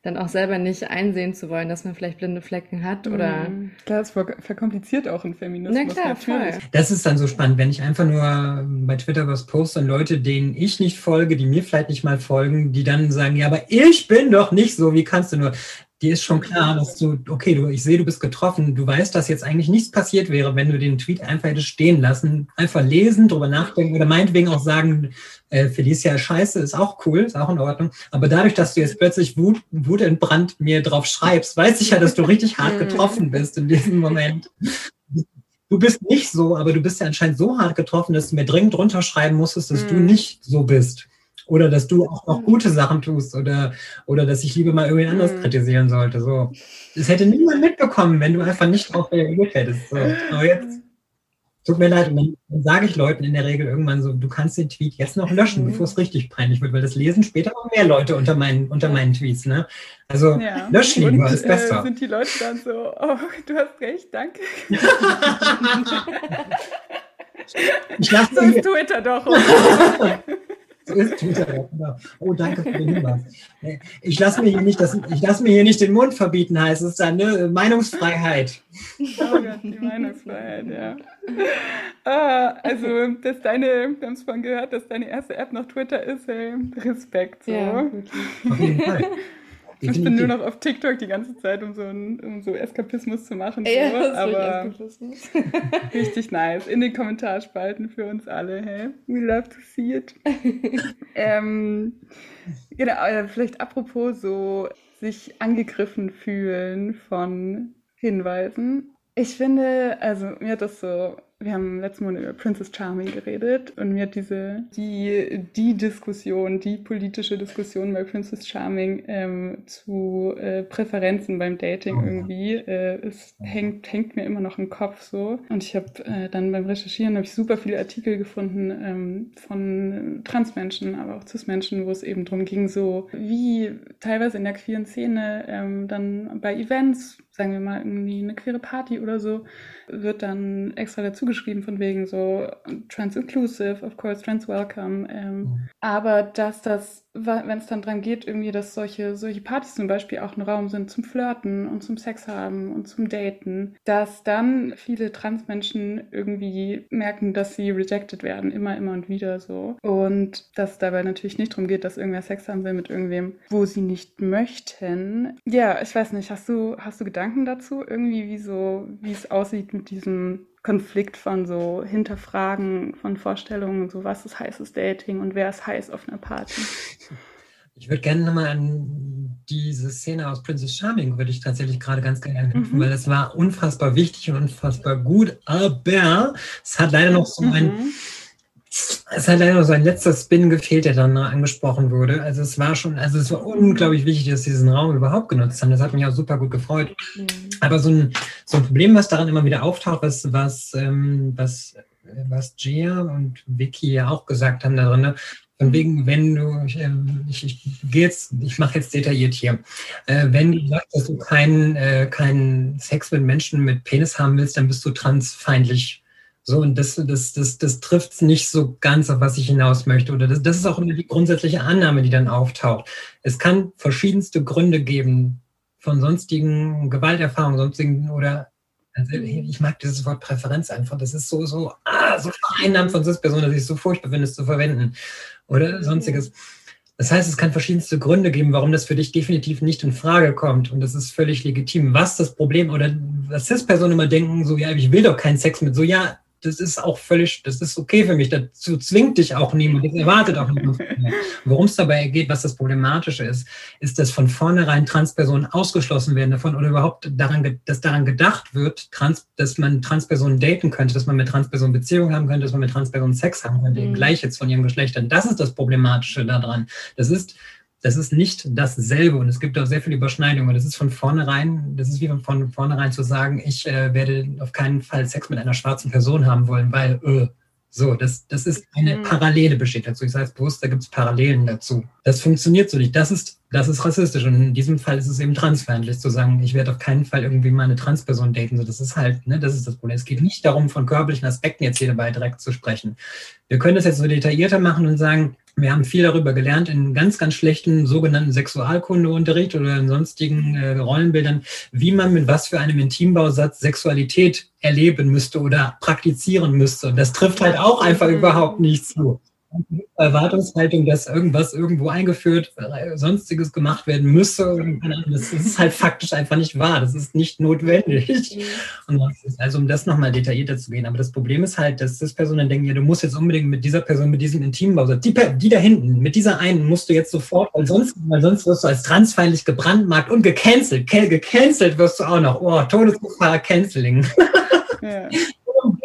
dann auch selber nicht einsehen zu wollen, dass man vielleicht blinde Flecken hat oder. Mhm. Klar, es verkompliziert auch ein Feminismus. Na klar, natürlich. Voll. Das ist dann so spannend, wenn ich einfach nur bei Twitter was poste und Leute, denen ich nicht folge, die mir vielleicht nicht mal folgen, die dann sagen, ja, aber ich bin doch nicht so, wie kannst du nur? Dir ist schon klar, dass du, okay, du, ich sehe, du bist getroffen, du weißt, dass jetzt eigentlich nichts passiert wäre, wenn du den Tweet einfach hättest stehen lassen, einfach lesen, drüber nachdenken oder meinetwegen auch sagen, äh, Felicia scheiße, ist auch cool, ist auch in Ordnung. Aber dadurch, dass du jetzt plötzlich Wut, wutentbrannt mir drauf schreibst, weiß ich ja, dass du richtig hart [laughs] getroffen bist in diesem Moment. Du bist nicht so, aber du bist ja anscheinend so hart getroffen, dass du mir dringend runterschreiben musstest, dass mhm. du nicht so bist. Oder dass du auch noch gute Sachen tust oder, oder dass ich lieber mal irgendwen anders mhm. kritisieren sollte. So. Das hätte niemand mitbekommen, wenn du einfach nicht darauf reagiert hättest. So. Aber jetzt Tut mir leid, und dann, dann sage ich Leuten in der Regel irgendwann so, du kannst den Tweet jetzt noch löschen, mhm. bevor es richtig peinlich wird, weil das lesen später noch mehr Leute unter meinen, unter meinen Tweets. Ne? Also ja. lösch lieber, ist besser. Äh, sind die Leute dann so, oh, du hast recht, danke. [laughs] ich lasse so ist Twitter doch. [laughs] Ist Twitter. Genau. Oh, danke für den Hinweis. Ich lasse mir hier nicht, das, ich lasse mir hier nicht den Mund verbieten, heißt es dann, ne? Meinungsfreiheit. Oh Gott, die Meinungsfreiheit, ja. Ah, also, dass deine, wir haben es vorhin gehört, dass deine erste App noch Twitter ist, hey, Respekt. So. Ja, Auf jeden Fall. Ich bin nur noch auf TikTok die ganze Zeit, um so, ein, um so Eskapismus zu machen. So. Ja, das aber Eskapismus. [laughs] [laughs] richtig nice. In den Kommentarspalten für uns alle. Hey, we love to see it. [laughs] ähm, genau, äh, vielleicht apropos so sich angegriffen fühlen von Hinweisen. Ich finde, also mir hat das so wir haben letzten Monat über Princess Charming geredet und mir hat diese, die, die Diskussion, die politische Diskussion bei Princess Charming ähm, zu äh, Präferenzen beim Dating oh irgendwie, äh, es hängt, hängt mir immer noch im Kopf so. Und ich habe äh, dann beim Recherchieren habe ich super viele Artikel gefunden ähm, von Transmenschen, aber auch Cis-Menschen, wo es eben darum ging, so wie teilweise in der queeren Szene ähm, dann bei Events sagen wir mal, irgendwie eine queere Party oder so, wird dann extra dazu geschrieben von wegen so trans-inclusive, of course, trans-welcome. Ähm, mhm. Aber dass das wenn es dann dran geht, irgendwie, dass solche, solche Partys zum Beispiel auch ein Raum sind zum Flirten und zum Sex haben und zum Daten, dass dann viele Transmenschen irgendwie merken, dass sie rejected werden, immer, immer und wieder so. Und dass dabei natürlich nicht darum geht, dass irgendwer Sex haben will mit irgendwem, wo sie nicht möchten. Ja, ich weiß nicht, hast du, hast du Gedanken dazu? Irgendwie, wie so, wie es aussieht mit diesem Konflikt von so Hinterfragen von Vorstellungen, so was ist heißes Dating und wer ist heiß auf einer Party. [laughs] Ich würde gerne nochmal an diese Szene aus Princess Charming, würde ich tatsächlich gerade ganz gerne anknüpfen, mhm. weil es war unfassbar wichtig und unfassbar gut, aber es hat leider noch so ein, mhm. Es hat leider noch so ein letzter Spin gefehlt, der dann angesprochen wurde. Also es war schon, also es war unglaublich wichtig, dass sie diesen Raum überhaupt genutzt haben. Das hat mich auch super gut gefreut. Mhm. Aber so ein, so ein Problem, was daran immer wieder auftaucht, was, was, ähm, was, was Gia und Vicky ja auch gesagt haben da drin, ne? Von wegen, wenn du, ich, ähm, ich, ich gehe jetzt, ich mache jetzt detailliert hier, äh, wenn du sagst, dass du keinen äh, keinen Sex mit Menschen mit Penis haben willst, dann bist du transfeindlich so, und das, das, das, das trifft es nicht so ganz, auf was ich hinaus möchte. Oder das, das ist auch immer die grundsätzliche Annahme, die dann auftaucht. Es kann verschiedenste Gründe geben von sonstigen Gewalterfahrungen, sonstigen oder also ich mag dieses Wort Präferenz einfach. Das ist so, so, ah, so vereinnahmt von Cis-Personen, dass ich es so furchtbar finde, es zu verwenden. Oder sonstiges. Das heißt, es kann verschiedenste Gründe geben, warum das für dich definitiv nicht in Frage kommt. Und das ist völlig legitim. Was das Problem oder was Cis-Personen immer denken, so, ja, ich will doch keinen Sex mit, so, ja, das ist auch völlig, das ist okay für mich. Dazu zwingt dich auch niemand, das erwartet auch niemand. Worum es dabei geht, was das Problematische ist, ist, dass von vornherein Transpersonen ausgeschlossen werden davon oder überhaupt daran, dass daran gedacht wird, trans, dass man Transpersonen daten könnte, dass man mit Transpersonen Beziehungen haben könnte, dass man mit Transpersonen Sex haben könnte, mhm. gleich jetzt von ihrem Geschlecht. Das ist das Problematische daran. Das ist, das ist nicht dasselbe und es gibt auch sehr viele Überschneidungen. Das ist von vornherein, das ist wie von vornherein zu sagen, ich äh, werde auf keinen Fall Sex mit einer schwarzen Person haben wollen, weil äh, so, das, das ist eine mhm. Parallele besteht dazu. Ich sage es bewusst, da gibt es Parallelen dazu. Das funktioniert so nicht. Das ist, das ist rassistisch. Und in diesem Fall ist es eben transfeindlich zu sagen, ich werde auf keinen Fall irgendwie mal eine Transperson daten. So, das ist halt, ne, das ist das Problem. Es geht nicht darum, von körperlichen Aspekten jetzt hier dabei direkt zu sprechen. Wir können das jetzt so detaillierter machen und sagen, wir haben viel darüber gelernt in ganz, ganz schlechten sogenannten Sexualkundeunterricht oder in sonstigen äh, Rollenbildern, wie man mit was für einem Intimbausatz Sexualität erleben müsste oder praktizieren müsste. Und das trifft halt auch einfach mhm. überhaupt nicht zu. Erwartungshaltung, dass irgendwas irgendwo eingeführt, sonstiges gemacht werden müsse. Das ist halt faktisch einfach nicht wahr. Das ist nicht notwendig. Und ist, also um das nochmal detaillierter zu gehen. Aber das Problem ist halt, dass das Personen denken, ja, du musst jetzt unbedingt mit dieser Person, mit diesem intimen Browser, die, die da hinten, mit dieser einen musst du jetzt sofort, weil sonst, weil sonst wirst du als transfeindlich gebrandmarkt und gecancelt. Gecancelt wirst du auch noch. Oh, Todesgefahr, Canceling. Ja [laughs]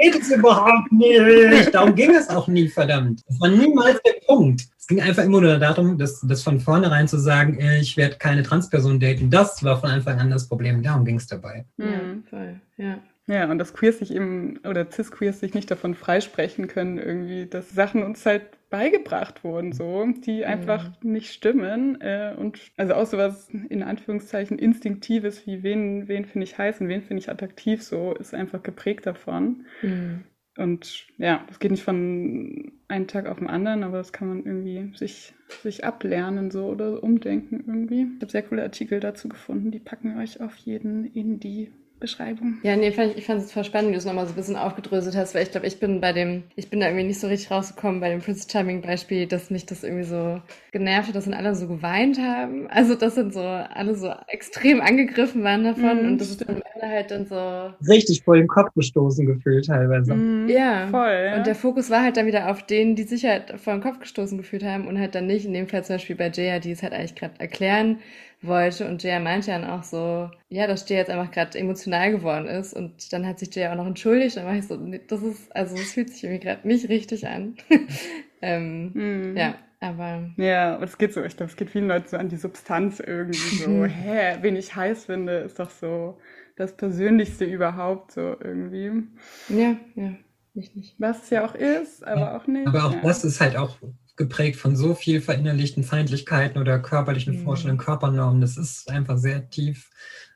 geht es überhaupt nicht. Darum ging es auch nie, verdammt. Das war niemals der Punkt. Es ging einfach immer nur darum, dass, dass von vornherein zu sagen, äh, ich werde keine Transperson daten, das war von Anfang an das Problem. Darum ging es dabei. Ja, voll. Ja. Ja, und dass Queers sich eben, oder Cis-Queers sich nicht davon freisprechen können, irgendwie, dass Sachen uns halt beigebracht wurden, so, die einfach mhm. nicht stimmen. Äh, und also auch so was in Anführungszeichen Instinktives wie wen, wen finde ich heiß und wen finde ich attraktiv, so ist einfach geprägt davon. Mhm. Und ja, das geht nicht von einem Tag auf den anderen, aber das kann man irgendwie sich, sich ablernen so oder umdenken irgendwie. Ich habe sehr coole Artikel dazu gefunden, die packen wir euch auf jeden in die Beschreibung. Ja, nee, fand ich, ich fand es voll spannend, wie du es nochmal so ein bisschen aufgedröselt hast, weil ich glaube, ich bin bei dem, ich bin da irgendwie nicht so richtig rausgekommen bei dem Prince Charming Beispiel, dass mich das irgendwie so genervt hat, dass dann alle so geweint haben. Also, dass dann so alle so extrem angegriffen waren davon mhm, und das ist dann halt dann so. Richtig voll den Kopf gestoßen gefühlt teilweise. Mhm, ja, voll. Ja. Und der Fokus war halt dann wieder auf denen, die sich halt vor den Kopf gestoßen gefühlt haben und halt dann nicht, in dem Fall zum Beispiel bei Jaya, die es halt eigentlich gerade erklären wollte. Und Jaya meinte dann auch so, ja, dass Jaya jetzt einfach gerade emotional geworden ist. Und dann hat sich Jaya auch noch entschuldigt. Und dann war ich so, nee, das ist, also es fühlt sich irgendwie gerade nicht richtig an. [laughs] ähm, mhm. Ja, aber. Ja, aber es geht so, ich glaube, es geht vielen Leuten so an die Substanz irgendwie so, mhm. hä, wen ich heiß finde, ist doch so das Persönlichste überhaupt, so irgendwie. Ja, ja. Nicht, nicht. Was es ja auch ist, aber ja, auch nicht. Aber auch ja. das ist halt auch geprägt von so viel verinnerlichten Feindlichkeiten oder körperlichen mhm. Vorstellungen, Körpernormen. Das ist einfach sehr tief,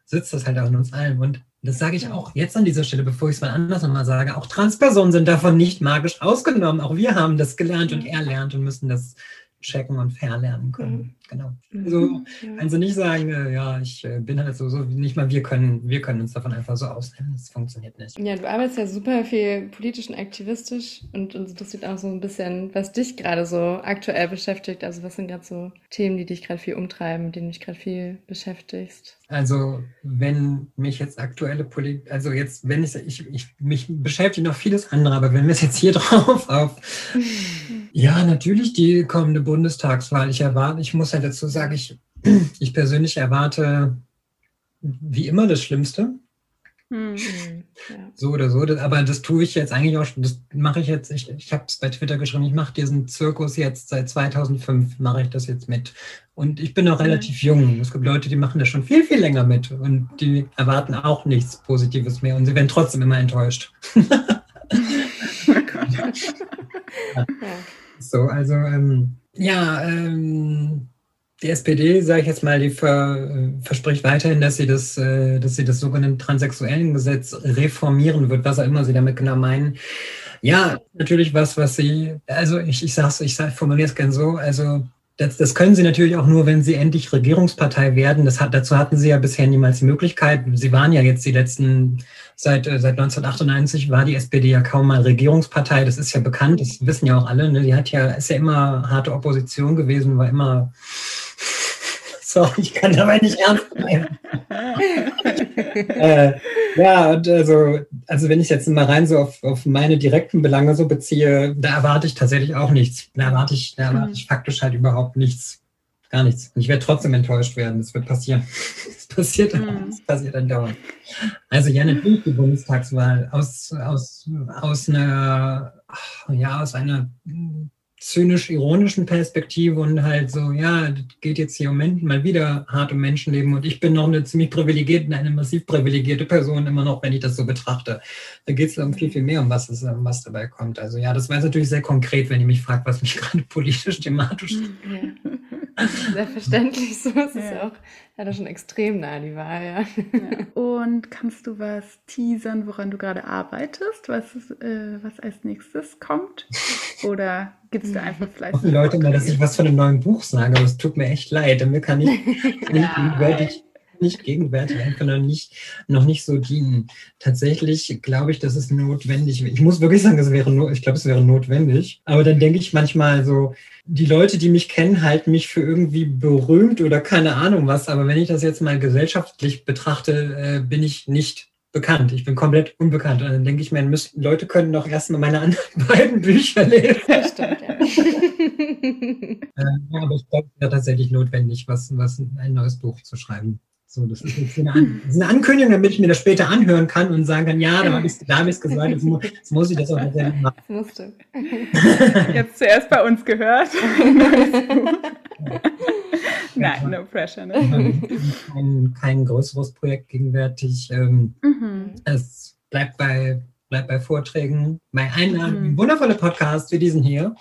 sitzt das halt auch in uns allen. Und das sage ich auch jetzt an dieser Stelle, bevor ich es mal anders nochmal sage. Auch Transpersonen sind davon nicht magisch ausgenommen. Auch wir haben das gelernt und erlernt und müssen das checken und verlernen können. Mhm. Genau. Mhm. Also also nicht sagen, äh, ja, ich äh, bin halt so, so, nicht mal wir können, wir können uns davon einfach so ausnehmen. Das funktioniert nicht. Ja, du arbeitest ja super viel politisch und aktivistisch und uns interessiert auch so ein bisschen, was dich gerade so aktuell beschäftigt. Also was sind gerade so Themen, die dich gerade viel umtreiben, mit denen du dich gerade viel beschäftigst? Also wenn mich jetzt aktuelle Politik, also jetzt, wenn ich, ich, ich mich beschäftige noch vieles andere, aber wenn wir es jetzt hier [laughs] drauf auf, [laughs] ja, natürlich die kommende Bundestagswahl. Ich erwarte, ich muss ja dazu sagen, ich, [clears throat] ich persönlich erwarte wie immer das Schlimmste. Mhm. So oder so, aber das tue ich jetzt eigentlich auch, das mache ich jetzt, ich, ich habe es bei Twitter geschrieben, ich mache diesen Zirkus jetzt seit 2005, mache ich das jetzt mit. Und ich bin auch relativ jung. Es gibt Leute, die machen das schon viel, viel länger mit und die erwarten auch nichts Positives mehr und sie werden trotzdem immer enttäuscht. [laughs] [laughs] So, also ähm, ja, ähm, die SPD, sage ich jetzt mal, die ver, verspricht weiterhin, dass sie das, äh, dass sie das sogenannte transsexuellen Gesetz reformieren wird, was auch immer sie damit genau meinen. Ja, natürlich was, was sie, also ich, ich sag's, ich formuliere es gern so, also das, das können sie natürlich auch nur, wenn sie endlich Regierungspartei werden. Das hat, dazu hatten sie ja bisher niemals die Möglichkeit. Sie waren ja jetzt die letzten, seit, äh, seit 1998 war die SPD ja kaum mal Regierungspartei. Das ist ja bekannt, das wissen ja auch alle. Ne? Die hat ja, ist ja immer harte Opposition gewesen, war immer Sorry, ich kann dabei nicht ernst bleiben. [laughs] äh, ja, und also, also wenn ich jetzt mal rein so auf, auf meine direkten Belange so beziehe, da erwarte ich tatsächlich auch nichts. Da erwarte ich, da erwarte ich faktisch halt überhaupt nichts. Gar nichts. Und ich werde trotzdem enttäuscht werden. Das wird passieren. [laughs] Das passiert, mhm. das passiert andauernd. Also ja, natürlich die Bundestagswahl aus, aus, aus einer, ja, aus einer zynisch-ironischen Perspektive und halt so, ja, das geht jetzt hier im Moment mal wieder hart um Menschenleben und ich bin noch eine ziemlich privilegierte, eine massiv privilegierte Person immer noch, wenn ich das so betrachte. Da geht es um viel, viel mehr, um was, es, um was dabei kommt. Also ja, das war jetzt natürlich sehr konkret, wenn ihr mich fragt, was mich [laughs] gerade politisch, thematisch... Ja. [laughs] Selbstverständlich, so ist ja. es ja auch ja, schon extrem nah, die Wahl, ja. ja. Und kannst du was teasern, woran du gerade arbeitest, was, äh, was als nächstes kommt? Oder gibt es da einfach [laughs] fleißig? Leute mal, dass ich was von einem neuen Buch sage, aber es tut mir echt leid. Mir kann ich, [laughs] ja, ich nicht gegenwärtig, einfach noch nicht, noch nicht so dienen. Tatsächlich glaube ich, dass es notwendig wäre. Ich muss wirklich sagen, es wäre, ich glaube, es wäre notwendig. Aber dann denke ich manchmal so, die Leute, die mich kennen, halten mich für irgendwie berühmt oder keine Ahnung was. Aber wenn ich das jetzt mal gesellschaftlich betrachte, äh, bin ich nicht bekannt. Ich bin komplett unbekannt. Und dann denke ich mir, müssen, Leute können doch erstmal meine anderen [laughs] beiden Bücher lesen. Das stimmt, ja. [laughs] äh, aber ich glaube, es wäre tatsächlich notwendig, was, was ein neues Buch zu schreiben. So, das ist jetzt eine, das ist eine Ankündigung, damit ich mir das später anhören kann und sagen kann, ja, da habe ich es gesagt, jetzt, mu jetzt, muss ich das auch tatsächlich machen. Das musste. Jetzt zuerst bei uns gehört. [laughs] Nein, no pressure. Ne? Kein, kein größeres Projekt gegenwärtig. Ähm, mhm. Es bleibt bei, bleibt bei Vorträgen, bei Einladungen, mhm. wundervolle Podcasts wie diesen hier.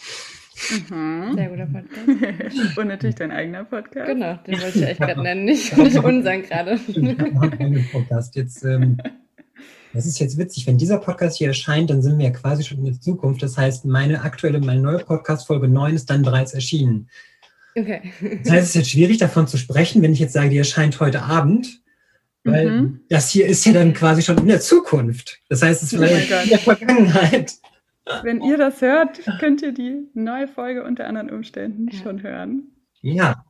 Mhm. Sehr guter Podcast. [laughs] Und natürlich dein eigener Podcast. Genau, den wollte ich echt gerade nennen, [laughs] nicht, nicht unseren gerade. Podcast. Jetzt, ähm, das ist jetzt witzig, wenn dieser Podcast hier erscheint, dann sind wir ja quasi schon in der Zukunft. Das heißt, meine aktuelle, meine neue Podcast-Folge 9 ist dann bereits erschienen. Okay. Das heißt, es ist jetzt schwierig davon zu sprechen, wenn ich jetzt sage, die erscheint heute Abend. Weil mhm. das hier ist ja dann quasi schon in der Zukunft. Das heißt, es ist oh in der Vergangenheit. Wenn ihr das hört, könnt ihr die neue Folge unter anderen Umständen ja. schon hören. Ja.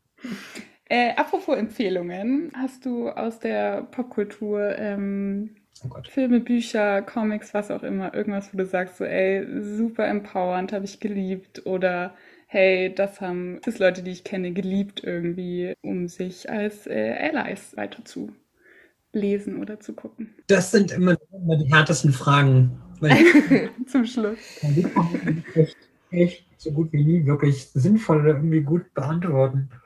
Äh, apropos Empfehlungen, hast du aus der Popkultur ähm, oh Filme, Bücher, Comics, was auch immer, irgendwas, wo du sagst, so, ey, super empowernd, habe ich geliebt oder hey, das haben das Leute, die ich kenne, geliebt irgendwie, um sich als äh, Allies weiter zu lesen oder zu gucken? Das sind immer, immer die härtesten Fragen. [laughs] Zum Schluss. Echt, echt so gut wie nie wirklich sinnvoll oder irgendwie gut beantworten. [laughs]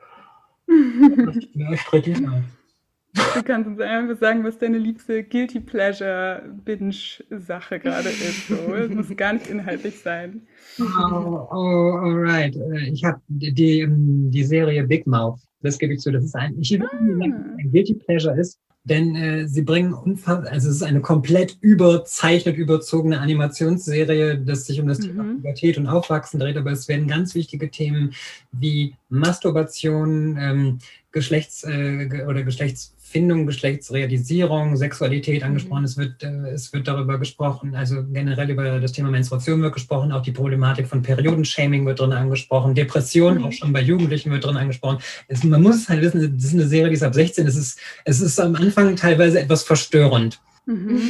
Du kannst uns einfach sagen, was deine liebste Guilty Pleasure Binge-Sache gerade ist. So. Es muss gar nicht inhaltlich sein. Oh, oh alright. Äh, ich habe die, die, ähm, die, Serie Big Mouth. Das gebe ich zu. Das ist ein, ich, ah. ein Guilty Pleasure ist, denn äh, sie bringen unfassbar, also es ist eine komplett überzeichnet, überzogene Animationsserie, das sich um das mhm. Thema Pubertät und Aufwachsen dreht, aber es werden ganz wichtige Themen wie Masturbation, ähm, Geschlechts- äh, oder Geschlechts Findung, Geschlechtsrealisierung, Sexualität angesprochen. Mhm. Es, wird, äh, es wird darüber gesprochen, also generell über das Thema Menstruation wird gesprochen, auch die Problematik von Periodenshaming wird drin angesprochen, Depression mhm. auch schon bei Jugendlichen wird drin angesprochen. Es, man muss es halt wissen, das ist eine Serie, die ist ab 16. Es ist, es ist am Anfang teilweise etwas verstörend. Mhm.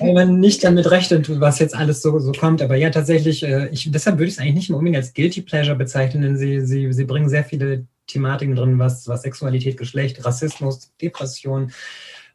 Weil man nicht damit rechnet, was jetzt alles so, so kommt. Aber ja, tatsächlich, äh, ich, deshalb würde ich es eigentlich nicht unbedingt als Guilty Pleasure bezeichnen, denn sie, sie, sie bringen sehr viele Thematiken drin, was, was Sexualität, Geschlecht, Rassismus, Depression,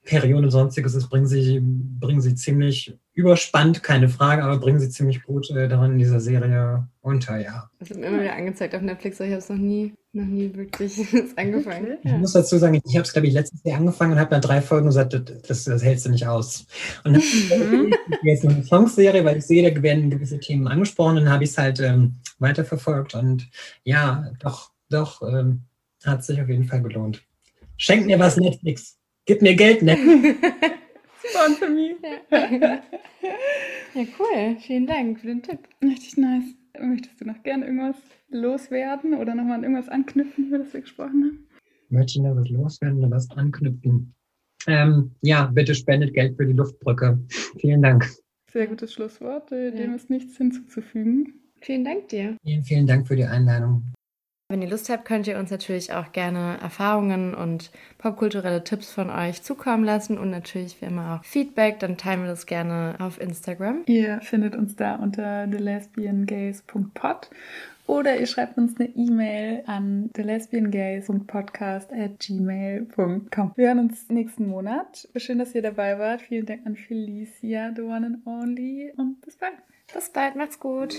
Periode und sonstiges ist, bringen sie, bringen sie ziemlich überspannt, keine Frage, aber bringen sie ziemlich gut äh, daran in dieser Serie unter, ja. Das wird mir immer wieder angezeigt auf Netflix, aber ich habe es noch nie, noch nie wirklich [laughs] angefangen. Ich ja. muss dazu sagen, ich habe es, glaube ich, letztes Jahr angefangen und habe nach drei Folgen gesagt, das, das hältst du nicht aus. Und dann [laughs] mhm. [laughs] jetzt eine Songserie, weil ich sehe, da werden gewisse Themen angesprochen und dann habe ich es halt ähm, weiterverfolgt und ja, doch doch, ähm, hat sich auf jeden Fall gelohnt. Schenk mir was, Netflix. Gib mir Geld, Netflix. [laughs] Sponsor me. Ja. [laughs] ja, cool. Vielen Dank für den Tipp. Richtig nice. Möchtest du noch gerne irgendwas loswerden oder nochmal an irgendwas anknüpfen, über das wir gesprochen haben? Möchte ich noch was loswerden oder was anknüpfen? Ähm, ja, bitte spendet Geld für die Luftbrücke. Vielen Dank. Sehr gutes Schlusswort. Dem ja. ist nichts hinzuzufügen. Vielen Dank dir. Vielen, vielen Dank für die Einladung. Wenn ihr Lust habt, könnt ihr uns natürlich auch gerne Erfahrungen und popkulturelle Tipps von euch zukommen lassen und natürlich wie immer auch Feedback. Dann teilen wir das gerne auf Instagram. Ihr findet uns da unter thelesbiangays.pod oder ihr schreibt uns eine E-Mail an thelesbiangays.podcast at gmail.com. Wir hören uns nächsten Monat. Schön, dass ihr dabei wart. Vielen Dank an Felicia, the one and only und bis bald. Bis bald, macht's gut.